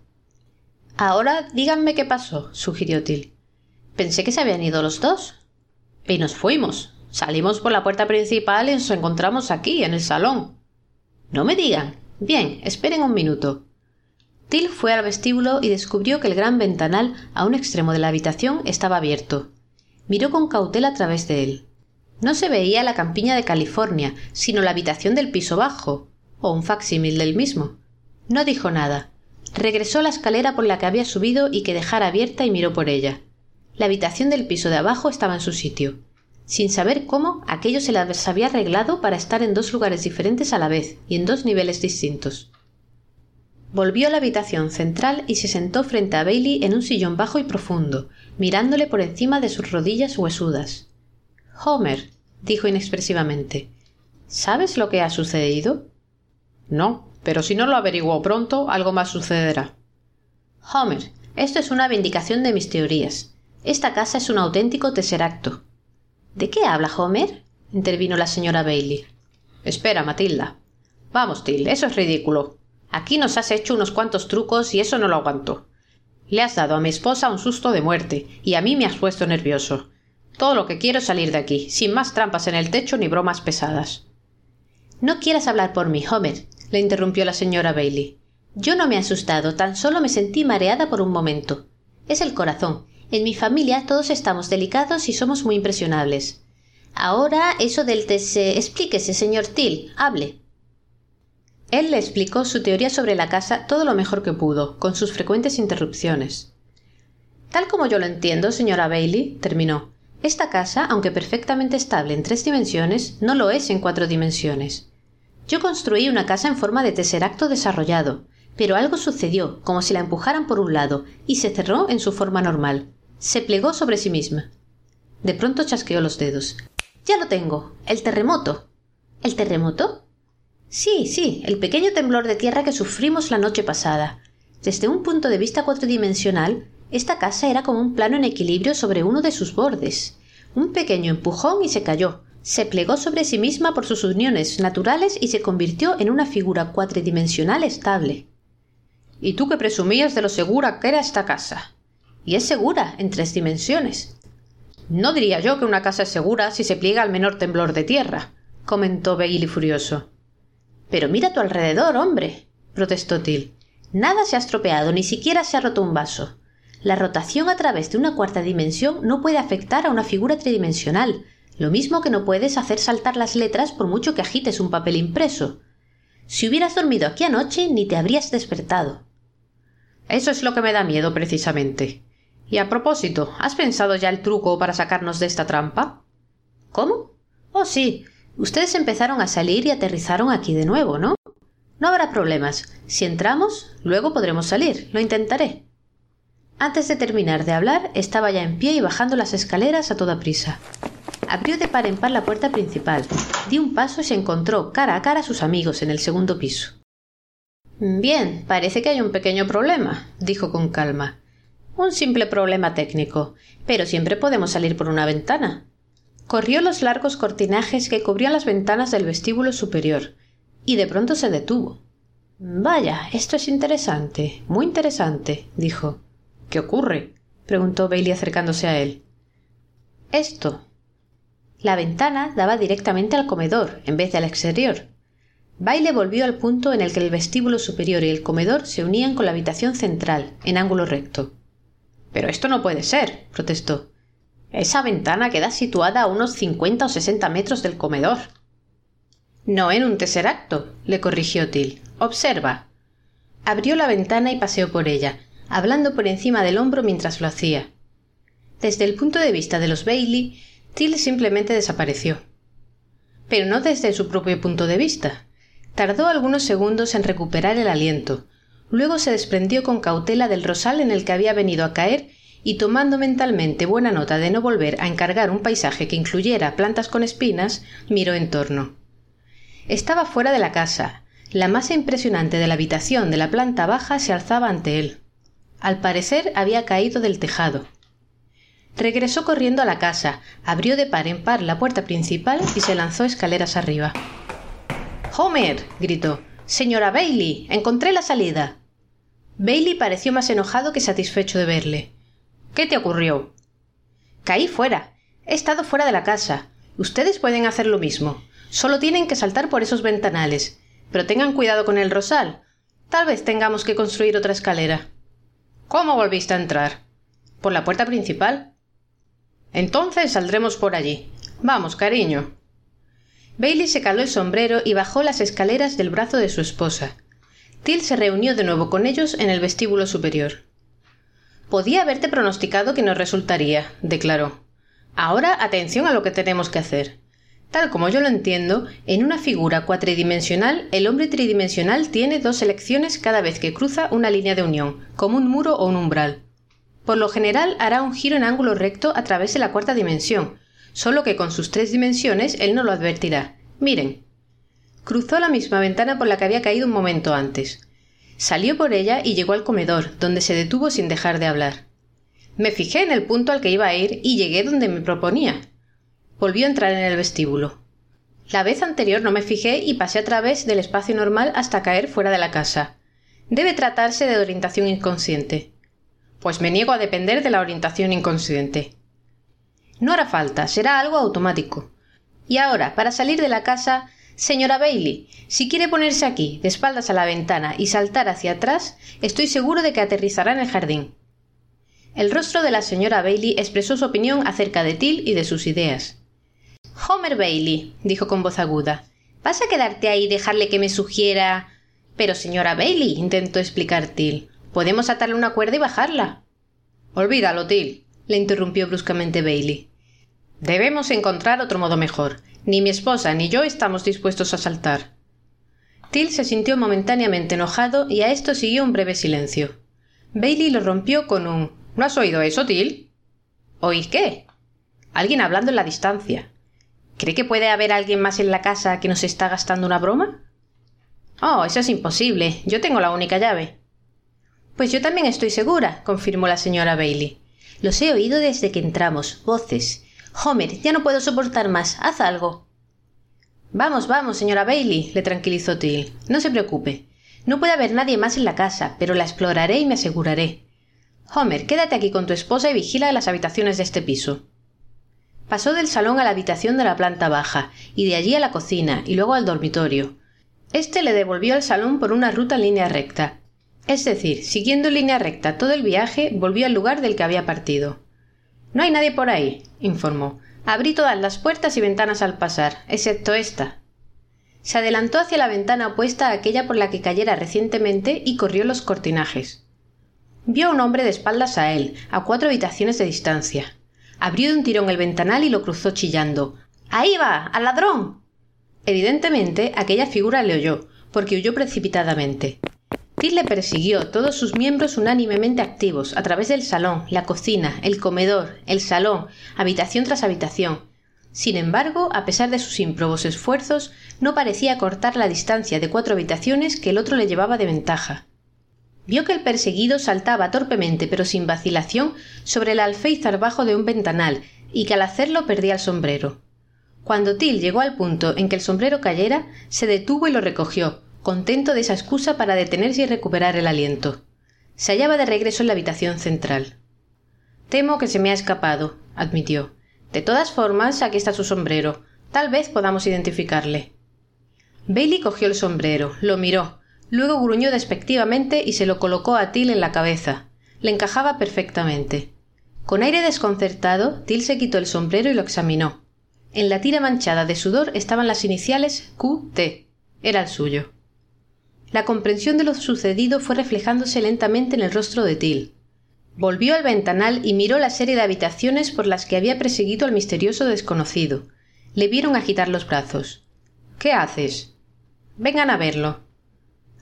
Ahora díganme qué pasó, sugirió Till. Pensé que se habían ido los dos. Y nos fuimos. Salimos por la puerta principal y nos encontramos aquí, en el salón. No me digan. Bien, esperen un minuto. Till fue al vestíbulo y descubrió que el gran ventanal a un extremo de la habitación estaba abierto. Miró con cautela a través de él. No se veía la campiña de California, sino la habitación del piso bajo, o un facsímil del mismo. No dijo nada. Regresó a la escalera por la que había subido y que dejara abierta y miró por ella. La habitación del piso de abajo estaba en su sitio. Sin saber cómo, aquello se las había arreglado para estar en dos lugares diferentes a la vez y en dos niveles distintos. Volvió a la habitación central y se sentó frente a Bailey en un sillón bajo y profundo, mirándole por encima de sus rodillas huesudas. Homer, dijo inexpresivamente, ¿sabes lo que ha sucedido? No, pero si no lo averiguo pronto, algo más sucederá. Homer, esto es una vindicación de mis teorías. Esta casa es un auténtico tesseracto. ¿De qué habla Homer? intervino la señora Bailey. Espera, Matilda. Vamos, Till, eso es ridículo. Aquí nos has hecho unos cuantos trucos y eso no lo aguanto. Le has dado a mi esposa un susto de muerte y a mí me has puesto nervioso. Todo lo que quiero es salir de aquí, sin más trampas en el techo ni bromas pesadas. No quieras hablar por mí, Homer, le interrumpió la señora Bailey. Yo no me he asustado, tan solo me sentí mareada por un momento. Es el corazón. En mi familia todos estamos delicados y somos muy impresionables. Ahora eso del tese. Explíquese, señor Till. Hable. Él le explicó su teoría sobre la casa todo lo mejor que pudo, con sus frecuentes interrupciones. Tal como yo lo entiendo, señora Bailey, terminó, esta casa, aunque perfectamente estable en tres dimensiones, no lo es en cuatro dimensiones. Yo construí una casa en forma de tesseracto desarrollado, pero algo sucedió, como si la empujaran por un lado, y se cerró en su forma normal. Se plegó sobre sí misma. De pronto chasqueó los dedos. Ya lo tengo. El terremoto. ¿El terremoto? Sí, sí, el pequeño temblor de tierra que sufrimos la noche pasada. Desde un punto de vista cuatridimensional, esta casa era como un plano en equilibrio sobre uno de sus bordes. Un pequeño empujón y se cayó, se plegó sobre sí misma por sus uniones naturales y se convirtió en una figura cuatridimensional estable. ¿Y tú qué presumías de lo segura que era esta casa? Y es segura, en tres dimensiones. No diría yo que una casa es segura si se pliega al menor temblor de tierra, comentó Bailey furioso. Pero mira a tu alrededor, hombre, protestó Till. Nada se ha estropeado, ni siquiera se ha roto un vaso. La rotación a través de una cuarta dimensión no puede afectar a una figura tridimensional, lo mismo que no puedes hacer saltar las letras por mucho que agites un papel impreso. Si hubieras dormido aquí anoche ni te habrías despertado. Eso es lo que me da miedo precisamente. Y a propósito, ¿has pensado ya el truco para sacarnos de esta trampa? ¿Cómo? Oh, sí. Ustedes empezaron a salir y aterrizaron aquí de nuevo, ¿no? No habrá problemas. Si entramos, luego podremos salir. Lo intentaré. Antes de terminar de hablar, estaba ya en pie y bajando las escaleras a toda prisa. Abrió de par en par la puerta principal, dio un paso y se encontró cara a cara a sus amigos en el segundo piso. Bien, parece que hay un pequeño problema, dijo con calma. Un simple problema técnico, pero siempre podemos salir por una ventana. Corrió los largos cortinajes que cubrían las ventanas del vestíbulo superior, y de pronto se detuvo. Vaya, esto es interesante, muy interesante, dijo. ¿Qué ocurre? preguntó Bailey acercándose a él. Esto, la ventana daba directamente al comedor, en vez de al exterior. Baile volvió al punto en el que el vestíbulo superior y el comedor se unían con la habitación central, en ángulo recto. Pero esto no puede ser, protestó. Esa ventana queda situada a unos cincuenta o sesenta metros del comedor. No en un tesseracto, le corrigió Till. Observa. Abrió la ventana y paseó por ella, hablando por encima del hombro mientras lo hacía. Desde el punto de vista de los Bailey, Till simplemente desapareció. Pero no desde su propio punto de vista. Tardó algunos segundos en recuperar el aliento. Luego se desprendió con cautela del rosal en el que había venido a caer y tomando mentalmente buena nota de no volver a encargar un paisaje que incluyera plantas con espinas, miró en torno. Estaba fuera de la casa. La masa impresionante de la habitación de la planta baja se alzaba ante él. Al parecer había caído del tejado. Regresó corriendo a la casa, abrió de par en par la puerta principal y se lanzó escaleras arriba. Homer. gritó. Señora Bailey. Encontré la salida. Bailey pareció más enojado que satisfecho de verle. ¿Qué te ocurrió? Caí fuera. He estado fuera de la casa. Ustedes pueden hacer lo mismo. Solo tienen que saltar por esos ventanales. Pero tengan cuidado con el rosal. Tal vez tengamos que construir otra escalera. ¿Cómo volviste a entrar? Por la puerta principal. Entonces saldremos por allí. Vamos, cariño. Bailey se caló el sombrero y bajó las escaleras del brazo de su esposa. Till se reunió de nuevo con ellos en el vestíbulo superior. Podía haberte pronosticado que no resultaría, declaró. Ahora atención a lo que tenemos que hacer. Tal como yo lo entiendo, en una figura cuatridimensional, el hombre tridimensional tiene dos elecciones cada vez que cruza una línea de unión, como un muro o un umbral. Por lo general hará un giro en ángulo recto a través de la cuarta dimensión, solo que con sus tres dimensiones él no lo advertirá. Miren. Cruzó la misma ventana por la que había caído un momento antes. Salió por ella y llegó al comedor, donde se detuvo sin dejar de hablar. Me fijé en el punto al que iba a ir y llegué donde me proponía. Volvió a entrar en el vestíbulo. La vez anterior no me fijé y pasé a través del espacio normal hasta caer fuera de la casa. Debe tratarse de orientación inconsciente. Pues me niego a depender de la orientación inconsciente. No hará falta, será algo automático. Y ahora, para salir de la casa, señora Bailey, si quiere ponerse aquí, de espaldas a la ventana y saltar hacia atrás, estoy seguro de que aterrizará en el jardín. El rostro de la señora Bailey expresó su opinión acerca de Till y de sus ideas. Homer Bailey, dijo con voz aguda. ¿Vas a quedarte ahí y dejarle que me sugiera? Pero señora Bailey, intentó explicar Till. Podemos atarle una cuerda y bajarla. Olvídalo, Till, le interrumpió bruscamente Bailey. Debemos encontrar otro modo mejor. Ni mi esposa ni yo estamos dispuestos a saltar. Till se sintió momentáneamente enojado y a esto siguió un breve silencio. Bailey lo rompió con un ¿No has oído eso, Till? ¿Oír qué? Alguien hablando en la distancia. ¿Cree que puede haber alguien más en la casa que nos está gastando una broma? Oh, eso es imposible. Yo tengo la única llave. Pues yo también estoy segura, confirmó la señora Bailey. Los he oído desde que entramos. Voces. Homer, ya no puedo soportar más. Haz algo. Vamos, vamos, señora Bailey, le tranquilizó Till. No se preocupe. No puede haber nadie más en la casa, pero la exploraré y me aseguraré. Homer, quédate aquí con tu esposa y vigila las habitaciones de este piso. Pasó del salón a la habitación de la planta baja, y de allí a la cocina, y luego al dormitorio. Este le devolvió al salón por una ruta en línea recta, es decir, siguiendo en línea recta todo el viaje, volvió al lugar del que había partido. No hay nadie por ahí, informó. Abrí todas las puertas y ventanas al pasar, excepto esta. Se adelantó hacia la ventana opuesta a aquella por la que cayera recientemente y corrió los cortinajes. Vio a un hombre de espaldas a él, a cuatro habitaciones de distancia. Abrió de un tirón el ventanal y lo cruzó chillando. Ahí va. al ladrón. Evidentemente aquella figura le oyó, porque huyó precipitadamente. Till le persiguió, todos sus miembros unánimemente activos, a través del salón, la cocina, el comedor, el salón, habitación tras habitación. Sin embargo, a pesar de sus ímprobos esfuerzos, no parecía cortar la distancia de cuatro habitaciones que el otro le llevaba de ventaja. Vio que el perseguido saltaba torpemente pero sin vacilación sobre el alféizar bajo de un ventanal y que al hacerlo perdía el sombrero. Cuando Till llegó al punto en que el sombrero cayera, se detuvo y lo recogió, contento de esa excusa para detenerse y recuperar el aliento. Se hallaba de regreso en la habitación central. Temo que se me ha escapado, admitió. De todas formas, aquí está su sombrero. Tal vez podamos identificarle. Bailey cogió el sombrero, lo miró, luego gruñó despectivamente y se lo colocó a Till en la cabeza. Le encajaba perfectamente. Con aire desconcertado, Till se quitó el sombrero y lo examinó. En la tira manchada de sudor estaban las iniciales QT. Era el suyo. La comprensión de lo sucedido fue reflejándose lentamente en el rostro de Till. Volvió al ventanal y miró la serie de habitaciones por las que había perseguido al misterioso desconocido. Le vieron agitar los brazos. ¿Qué haces? Vengan a verlo.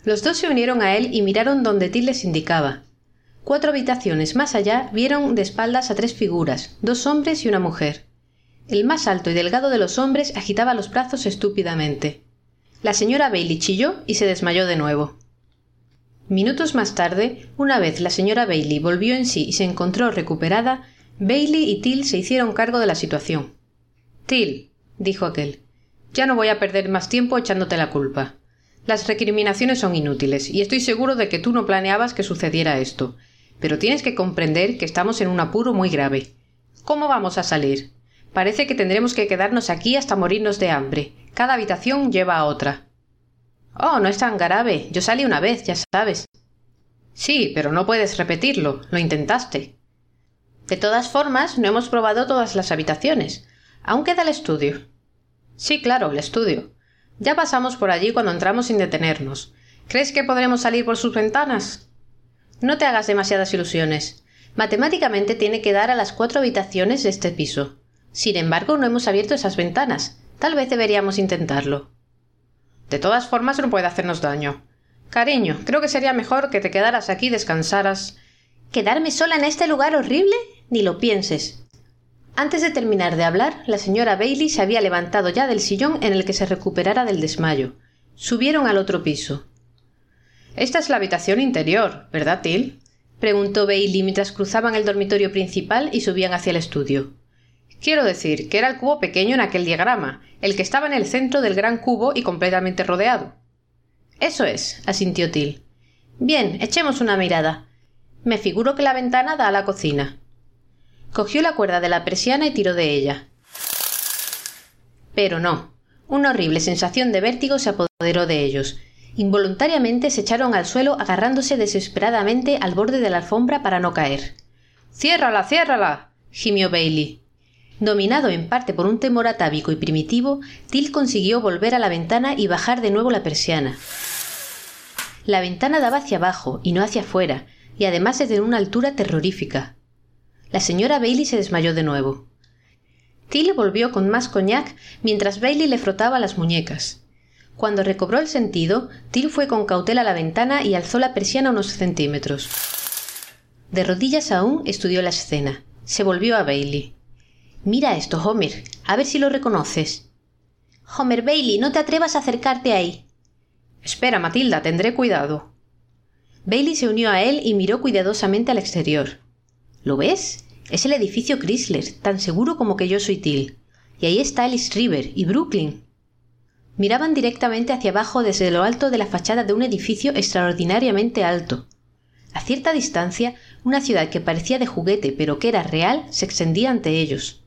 Los dos se unieron a él y miraron donde Till les indicaba. Cuatro habitaciones más allá vieron de espaldas a tres figuras, dos hombres y una mujer. El más alto y delgado de los hombres agitaba los brazos estúpidamente. La señora Bailey chilló y se desmayó de nuevo. Minutos más tarde, una vez la señora Bailey volvió en sí y se encontró recuperada, Bailey y Till se hicieron cargo de la situación. Till, dijo aquel, ya no voy a perder más tiempo echándote la culpa. Las recriminaciones son inútiles, y estoy seguro de que tú no planeabas que sucediera esto. Pero tienes que comprender que estamos en un apuro muy grave. ¿Cómo vamos a salir? Parece que tendremos que quedarnos aquí hasta morirnos de hambre. Cada habitación lleva a otra. Oh, no es tan grave. Yo salí una vez, ya sabes. Sí, pero no puedes repetirlo. Lo intentaste. De todas formas, no hemos probado todas las habitaciones. Aún queda el estudio. Sí, claro, el estudio. Ya pasamos por allí cuando entramos sin detenernos. ¿Crees que podremos salir por sus ventanas? No te hagas demasiadas ilusiones. Matemáticamente tiene que dar a las cuatro habitaciones de este piso. Sin embargo, no hemos abierto esas ventanas. Tal vez deberíamos intentarlo. De todas formas, no puede hacernos daño. Cariño, creo que sería mejor que te quedaras aquí y descansaras. ¿Quedarme sola en este lugar horrible? Ni lo pienses. Antes de terminar de hablar, la señora Bailey se había levantado ya del sillón en el que se recuperara del desmayo. Subieron al otro piso. Esta es la habitación interior, ¿verdad, Till? preguntó Bailey mientras cruzaban el dormitorio principal y subían hacia el estudio. Quiero decir que era el cubo pequeño en aquel diagrama, el que estaba en el centro del gran cubo y completamente rodeado. Eso es, asintió Till. Bien, echemos una mirada. Me figuro que la ventana da a la cocina. Cogió la cuerda de la persiana y tiró de ella. Pero no. Una horrible sensación de vértigo se apoderó de ellos. Involuntariamente se echaron al suelo agarrándose desesperadamente al borde de la alfombra para no caer. Ciérrala, ciérrala. gimió Bailey. Dominado en parte por un temor atávico y primitivo, Till consiguió volver a la ventana y bajar de nuevo la persiana. La ventana daba hacia abajo y no hacia afuera, y además desde una altura terrorífica. La señora Bailey se desmayó de nuevo. Till volvió con más coñac mientras Bailey le frotaba las muñecas. Cuando recobró el sentido, Till fue con cautela a la ventana y alzó la persiana unos centímetros. De rodillas aún estudió la escena. Se volvió a Bailey. Mira esto, Homer. A ver si lo reconoces. Homer Bailey, no te atrevas a acercarte ahí. Espera, Matilda, tendré cuidado. Bailey se unió a él y miró cuidadosamente al exterior. ¿Lo ves? Es el edificio Chrysler, tan seguro como que yo soy Till. Y ahí está Ellis River y Brooklyn. Miraban directamente hacia abajo desde lo alto de la fachada de un edificio extraordinariamente alto. A cierta distancia, una ciudad que parecía de juguete pero que era real se extendía ante ellos.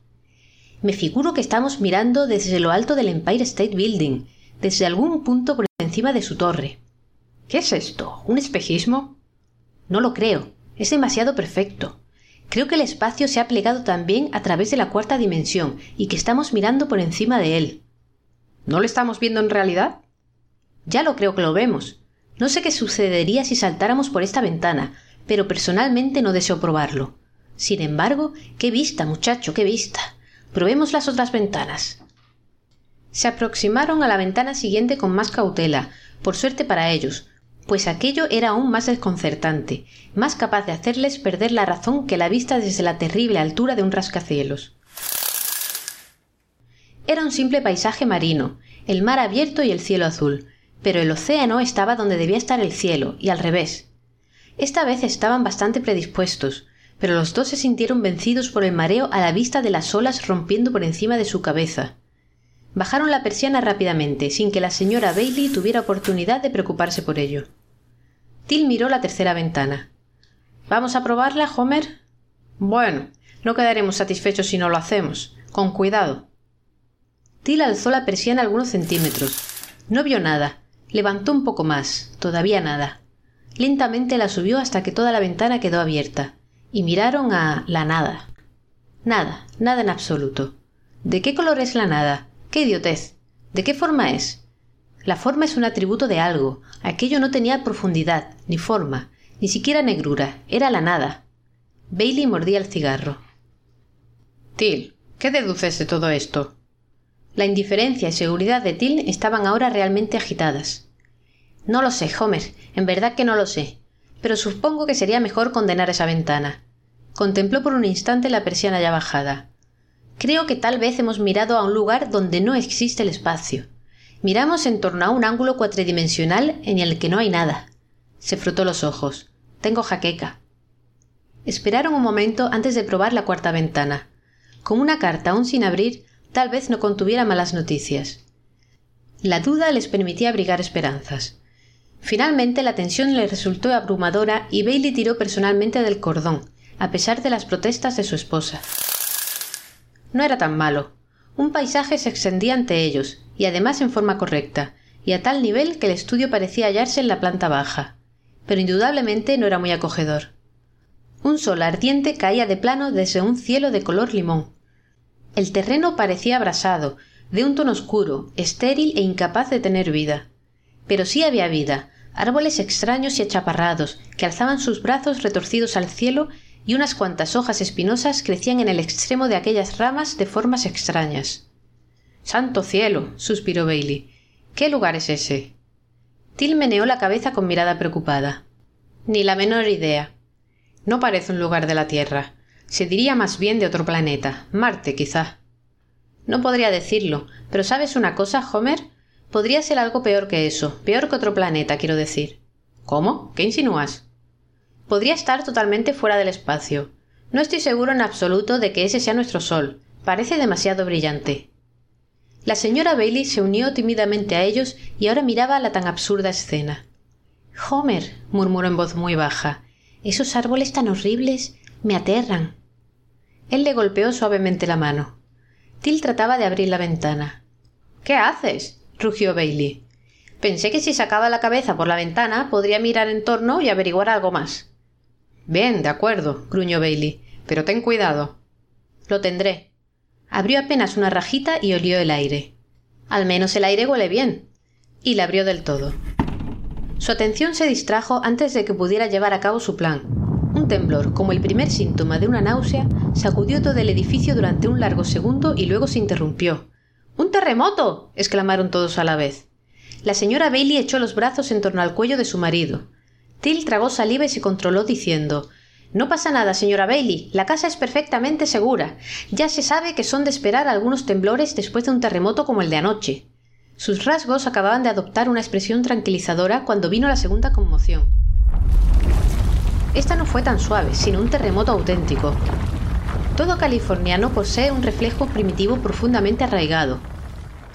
Me figuro que estamos mirando desde lo alto del Empire State Building, desde algún punto por encima de su torre. ¿Qué es esto? ¿Un espejismo? No lo creo. Es demasiado perfecto. Creo que el espacio se ha plegado también a través de la cuarta dimensión y que estamos mirando por encima de él. ¿No lo estamos viendo en realidad? Ya lo creo que lo vemos. No sé qué sucedería si saltáramos por esta ventana, pero personalmente no deseo probarlo. Sin embargo, qué vista, muchacho, qué vista. Probemos las otras ventanas. Se aproximaron a la ventana siguiente con más cautela, por suerte para ellos, pues aquello era aún más desconcertante, más capaz de hacerles perder la razón que la vista desde la terrible altura de un rascacielos. Era un simple paisaje marino, el mar abierto y el cielo azul, pero el océano estaba donde debía estar el cielo, y al revés. Esta vez estaban bastante predispuestos, pero los dos se sintieron vencidos por el mareo a la vista de las olas rompiendo por encima de su cabeza. Bajaron la persiana rápidamente, sin que la señora Bailey tuviera oportunidad de preocuparse por ello. Till miró la tercera ventana. ¿Vamos a probarla, Homer? Bueno, no quedaremos satisfechos si no lo hacemos. Con cuidado. Till alzó la persiana algunos centímetros. No vio nada. Levantó un poco más. Todavía nada. Lentamente la subió hasta que toda la ventana quedó abierta y miraron a la nada. Nada, nada en absoluto. ¿De qué color es la nada? ¡Qué idiotez! ¿De qué forma es? La forma es un atributo de algo. Aquello no tenía profundidad, ni forma, ni siquiera negrura. Era la nada. Bailey mordía el cigarro. Till, ¿qué deduces de todo esto? La indiferencia y seguridad de Till estaban ahora realmente agitadas. No lo sé, Homer, en verdad que no lo sé, pero supongo que sería mejor condenar esa ventana. Contempló por un instante la persiana ya bajada. Creo que tal vez hemos mirado a un lugar donde no existe el espacio. Miramos en torno a un ángulo cuatridimensional en el que no hay nada. Se frotó los ojos. Tengo jaqueca. Esperaron un momento antes de probar la cuarta ventana. Con una carta aún sin abrir, tal vez no contuviera malas noticias. La duda les permitía abrigar esperanzas. Finalmente la tensión le resultó abrumadora y Bailey tiró personalmente del cordón, a pesar de las protestas de su esposa. No era tan malo. Un paisaje se extendía ante ellos, y además en forma correcta, y a tal nivel que el estudio parecía hallarse en la planta baja. Pero indudablemente no era muy acogedor. Un sol ardiente caía de plano desde un cielo de color limón. El terreno parecía abrasado, de un tono oscuro, estéril e incapaz de tener vida. Pero sí había vida, árboles extraños y achaparrados, que alzaban sus brazos retorcidos al cielo y unas cuantas hojas espinosas crecían en el extremo de aquellas ramas de formas extrañas. Santo cielo. suspiró Bailey. ¿Qué lugar es ese? Till meneó la cabeza con mirada preocupada. Ni la menor idea. No parece un lugar de la Tierra. Se diría más bien de otro planeta. Marte, quizá. No podría decirlo, pero ¿sabes una cosa, Homer? Podría ser algo peor que eso, peor que otro planeta, quiero decir. ¿Cómo? ¿Qué insinúas? Podría estar totalmente fuera del espacio. No estoy seguro en absoluto de que ese sea nuestro Sol. Parece demasiado brillante. La señora Bailey se unió tímidamente a ellos y ahora miraba la tan absurda escena. Homer, murmuró en voz muy baja, esos árboles tan horribles me aterran. Él le golpeó suavemente la mano. Till trataba de abrir la ventana. ¿Qué haces? Rugió Bailey. Pensé que si sacaba la cabeza por la ventana podría mirar en torno y averiguar algo más. Bien, de acuerdo, gruñó Bailey, pero ten cuidado. Lo tendré. Abrió apenas una rajita y olió el aire. Al menos el aire huele bien. Y la abrió del todo. Su atención se distrajo antes de que pudiera llevar a cabo su plan. Un temblor, como el primer síntoma de una náusea, sacudió todo el edificio durante un largo segundo y luego se interrumpió. ¡Un terremoto! exclamaron todos a la vez. La señora Bailey echó los brazos en torno al cuello de su marido. Till tragó saliva y se controló diciendo No pasa nada, señora Bailey. La casa es perfectamente segura. Ya se sabe que son de esperar algunos temblores después de un terremoto como el de anoche. Sus rasgos acababan de adoptar una expresión tranquilizadora cuando vino la segunda conmoción. Esta no fue tan suave, sino un terremoto auténtico. Todo californiano posee un reflejo primitivo profundamente arraigado.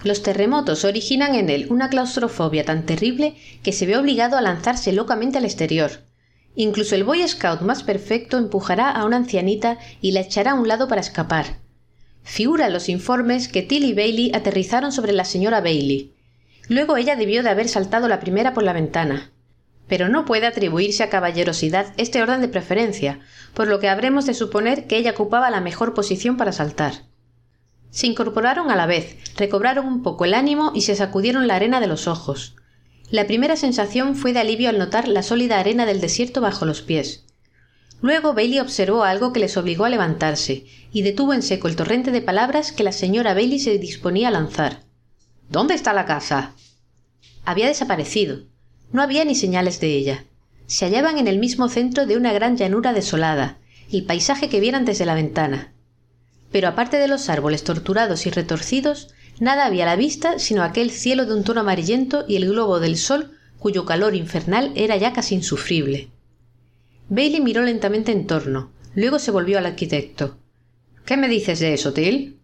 Los terremotos originan en él una claustrofobia tan terrible que se ve obligado a lanzarse locamente al exterior. Incluso el Boy Scout más perfecto empujará a una ancianita y la echará a un lado para escapar. Figura los informes que Tilly Bailey aterrizaron sobre la señora Bailey. Luego ella debió de haber saltado la primera por la ventana pero no puede atribuirse a caballerosidad este orden de preferencia, por lo que habremos de suponer que ella ocupaba la mejor posición para saltar. Se incorporaron a la vez, recobraron un poco el ánimo y se sacudieron la arena de los ojos. La primera sensación fue de alivio al notar la sólida arena del desierto bajo los pies. Luego Bailey observó algo que les obligó a levantarse y detuvo en seco el torrente de palabras que la señora Bailey se disponía a lanzar. ¿Dónde está la casa? Había desaparecido. No había ni señales de ella. Se hallaban en el mismo centro de una gran llanura desolada, el paisaje que vieran desde la ventana. Pero aparte de los árboles torturados y retorcidos, nada había a la vista sino aquel cielo de un tono amarillento y el globo del sol cuyo calor infernal era ya casi insufrible. Bailey miró lentamente en torno, luego se volvió al arquitecto. ¿Qué me dices de eso, Till?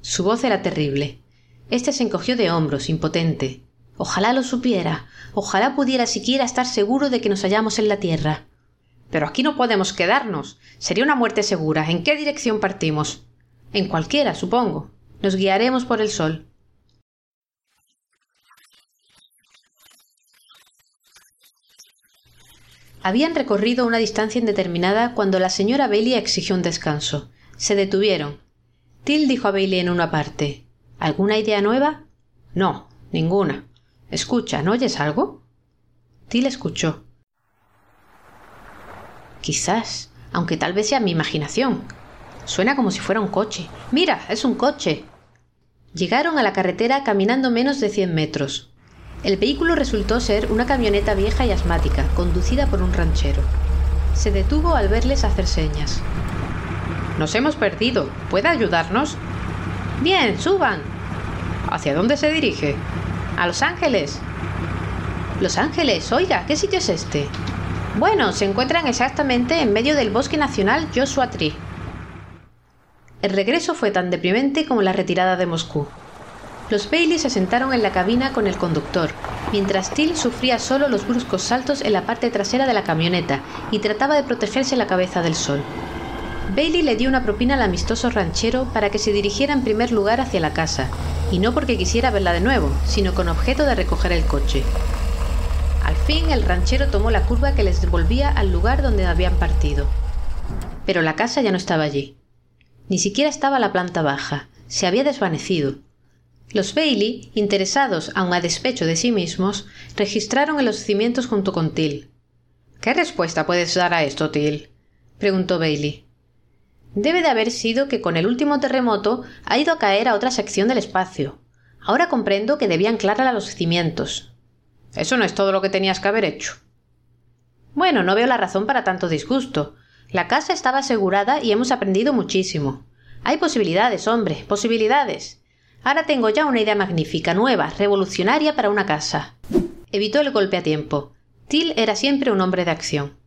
Su voz era terrible. Este se encogió de hombros, impotente. Ojalá lo supiera. Ojalá pudiera siquiera estar seguro de que nos hallamos en la Tierra. Pero aquí no podemos quedarnos. Sería una muerte segura. ¿En qué dirección partimos? En cualquiera, supongo. Nos guiaremos por el sol. Habían recorrido una distancia indeterminada cuando la señora Bailey exigió un descanso. Se detuvieron. Till dijo a Bailey en una parte ¿Alguna idea nueva? No, ninguna. Escucha, ¿no oyes algo? Till escuchó. Quizás, aunque tal vez sea mi imaginación. Suena como si fuera un coche. Mira, es un coche. Llegaron a la carretera caminando menos de 100 metros. El vehículo resultó ser una camioneta vieja y asmática, conducida por un ranchero. Se detuvo al verles hacer señas. Nos hemos perdido. ¿Puede ayudarnos? Bien, suban. ¿Hacia dónde se dirige? A Los Ángeles. Los Ángeles, oiga, ¿qué sitio es este? Bueno, se encuentran exactamente en medio del bosque nacional Joshua Tree. El regreso fue tan deprimente como la retirada de Moscú. Los Bailey se sentaron en la cabina con el conductor, mientras Till sufría solo los bruscos saltos en la parte trasera de la camioneta y trataba de protegerse la cabeza del sol. Bailey le dio una propina al amistoso ranchero para que se dirigiera en primer lugar hacia la casa, y no porque quisiera verla de nuevo, sino con objeto de recoger el coche. Al fin el ranchero tomó la curva que les devolvía al lugar donde habían partido. Pero la casa ya no estaba allí. Ni siquiera estaba la planta baja, se había desvanecido. Los Bailey, interesados aun a despecho de sí mismos, registraron en los cimientos junto con Till. ¿Qué respuesta puedes dar a esto, Till? preguntó Bailey. Debe de haber sido que con el último terremoto ha ido a caer a otra sección del espacio. Ahora comprendo que debía anclar a los cimientos. Eso no es todo lo que tenías que haber hecho. Bueno, no veo la razón para tanto disgusto. La casa estaba asegurada y hemos aprendido muchísimo. Hay posibilidades, hombre, posibilidades. Ahora tengo ya una idea magnífica, nueva, revolucionaria para una casa. Evitó el golpe a tiempo. Till era siempre un hombre de acción.